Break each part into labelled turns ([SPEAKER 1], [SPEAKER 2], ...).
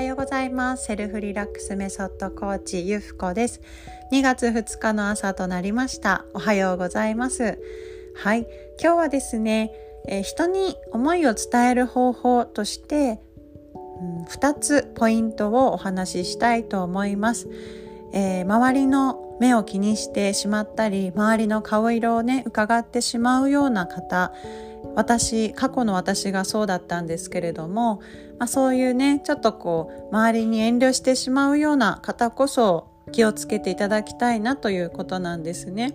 [SPEAKER 1] はようございます。セルフリラックスメソッドコーチゆふこです。2月2日の朝となりました。おはようございます。はい。今日はですね、えー、人に思いを伝える方法として、うん、2つポイントをお話ししたいと思います、えー、周りの目を気にしてしまったり周りの顔色をね伺ってしまうような方私過去の私がそうだったんですけれども、まあ、そういうねちょっとこう周りに遠慮してしまうような方こそ気をつけていただきたいなということなんですね。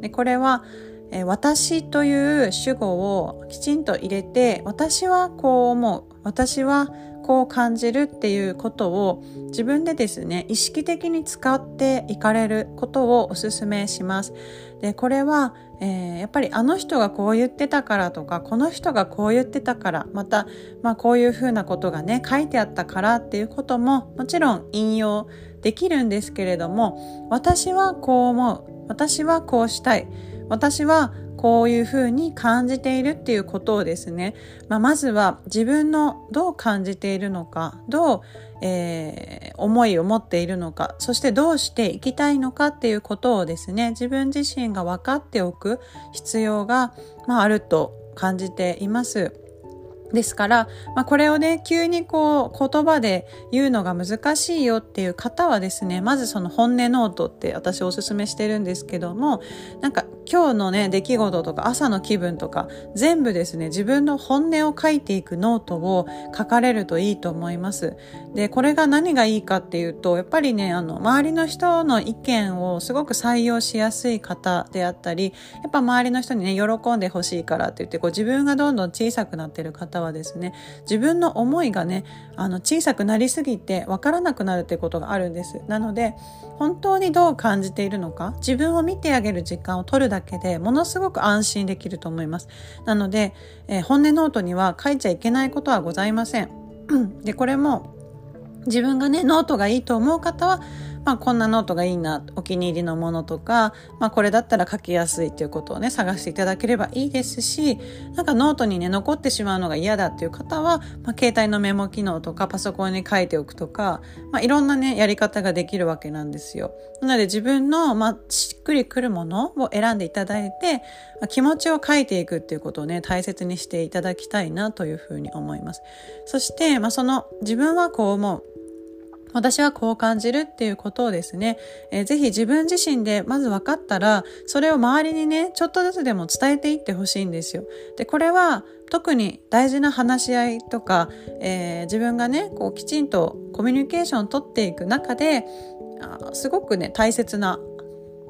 [SPEAKER 1] でこれはえ私という主語をきちんと入れて私はこう思う私はこう感じるっていうことを自分でですね意識的に使っていかれることをお勧めします。でこれは、えー、やっぱりあの人がこう言ってたからとかこの人がこう言ってたからまた、まあ、こういうふうなことがね書いてあったからっていうことももちろん引用できるんですけれども私はこう思う私はこうしたい私はこういうふうに感じているっていうことをですね、まあ、まずは自分のどう感じているのかどう、えー、思いを持っているのかそしてどうしていきたいのかっていうことをですね自分自身が分かっておく必要が、まあ、あると感じています。ですから、まあ、これをね、急にこう言葉で言うのが難しいよっていう方はですね、まずその本音ノートって私おすすめしてるんですけども、なんか今日のね、出来事とか朝の気分とか全部ですね、自分の本音を書いていくノートを書かれるといいと思います。で、これが何がいいかっていうと、やっぱりね、あの、周りの人の意見をすごく採用しやすい方であったり、やっぱ周りの人にね、喜んでほしいからって言って、こう自分がどんどん小さくなってる方はですね自分の思いがねあの小さくなりすぎて分からなくなるっていうことがあるんですなので本当にどう感じているのか自分を見てあげる時間を取るだけでものすごく安心できると思います。なので、えー、本音ノートには書いちゃいけないことはございません。でこれも自分がねノートがいいと思う方はまあ、こんなノートがいいなお気に入りのものとか、まあ、これだったら書きやすいということをね探していただければいいですしなんかノートにね残ってしまうのが嫌だっていう方は、まあ、携帯のメモ機能とかパソコンに書いておくとか、まあ、いろんなねやり方ができるわけなんですよ。なので自分の、まあ、しっくりくるものを選んでいただいて、まあ、気持ちを書いていくっていうことをね大切にしていただきたいなというふうに思います。そして、まあ、その自分はこう思う私はこう感じるっていうことをですね、えー、ぜひ自分自身でまず分かったら、それを周りにね、ちょっとずつでも伝えていってほしいんですよ。で、これは特に大事な話し合いとか、えー、自分がね、こうきちんとコミュニケーションをとっていく中で、あすごくね、大切な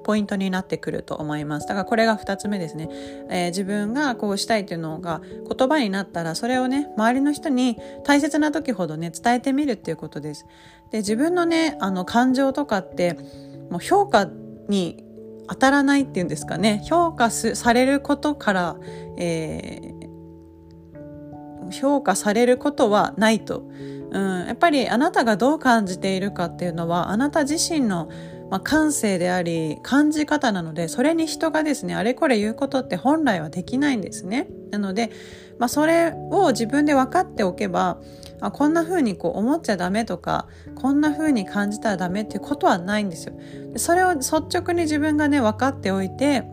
[SPEAKER 1] ポイントになってくると思います。だからこれが2つ目ですね。えー、自分がこうしたいっていうのが言葉になったらそれをね周りの人に大切な時ほどね伝えてみるっていうことです。で自分のねあの感情とかってもう評価に当たらないっていうんですかね評価されることから、えー、評価されることはないと。うん、やっぱりあなたがどう感じているかっていうのはあなた自身のまあ、感性であり感じ方なのでそれに人がですねあれこれ言うことって本来はできないんですね。なので、まあ、それを自分で分かっておけばあこんな風にこう思っちゃダメとかこんな風に感じたらダメっていうことはないんですよ。それを率直に自分がね分かっておいて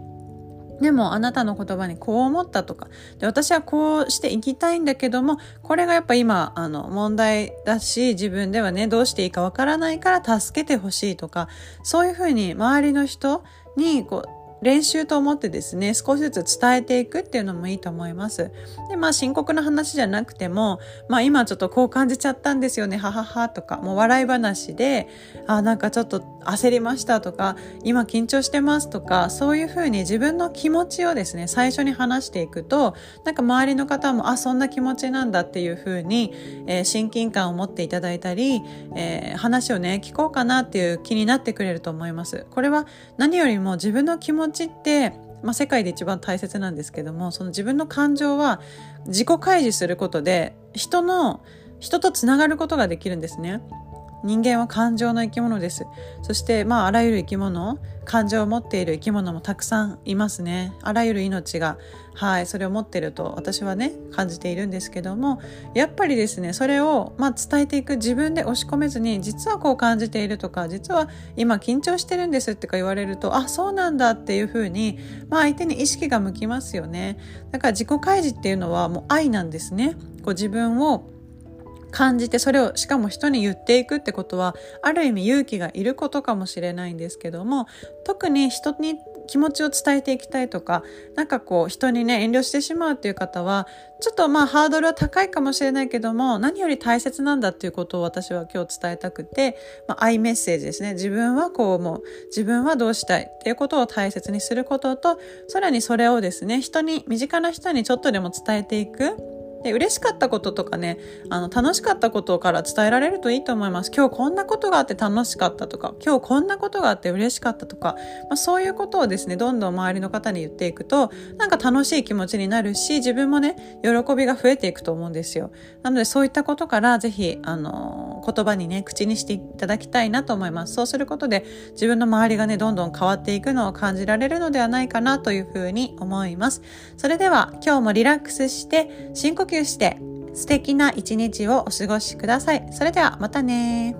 [SPEAKER 1] でもあなたの言葉にこう思ったとか。で私はこうしていきたいんだけどもこれがやっぱ今あの問題だし自分ではねどうしていいかわからないから助けてほしいとかそういうふうに周りの人にこう練習と思ってですね少しずつ伝えていくっていうのもいいと思います。でまあ深刻な話じゃなくてもまあ今ちょっとこう感じちゃったんですよねはははとかもう笑い話であなんかちょっと焦りましたとか今緊張してますとかそういうふうに自分の気持ちをですね最初に話していくとなんか周りの方もあそんな気持ちなんだっていうふうに、えー、親近感を持っていただいたり、えー、話をね聞こうかなっていう気になってくれると思います。これは何よりも自分の気持ちって、まあ、世界で一番大切なんですけどもその自分の感情は自己開示することで人の人とつながることができるんですね。人間は感情の生き物です。そしてまああらゆる生き物感情を持っている生き物もたくさんいますね。あらゆる命がはいそれを持ってると私はね感じているんですけどもやっぱりですねそれをまあ伝えていく自分で押し込めずに実はこう感じているとか実は今緊張してるんですってか言われるとあそうなんだっていうふうに、まあ、相手に意識が向きますよね。だから自己開示っていうのはもう愛なんですね。こう自分を感じてそれをしかも人に言っていくってことはある意味勇気がいることかもしれないんですけども特に人に気持ちを伝えていきたいとかなんかこう人にね遠慮してしまうっていう方はちょっとまあハードルは高いかもしれないけども何より大切なんだっていうことを私は今日伝えたくて、まあ、アイメッセージですね。自分はこう思う。自分はどうしたいっていうことを大切にすることとさらにそれをですね人に身近な人にちょっとでも伝えていく。で嬉しかったこととかねあの楽しかったことから伝えられるといいと思います。今日こんなことがあって楽しかったとか今日こんなことがあって嬉しかったとか、まあ、そういうことをですねどんどん周りの方に言っていくとなんか楽しい気持ちになるし自分もね喜びが増えていくと思うんですよ。なのでそういったことから是非あの言葉にね口にしていただきたいなと思います。そうすることで自分の周りがねどんどん変わっていくのを感じられるのではないかなというふうに思います。それでは今日もリラックスして深呼吸して素敵な一日をお過ごしください。それではまたね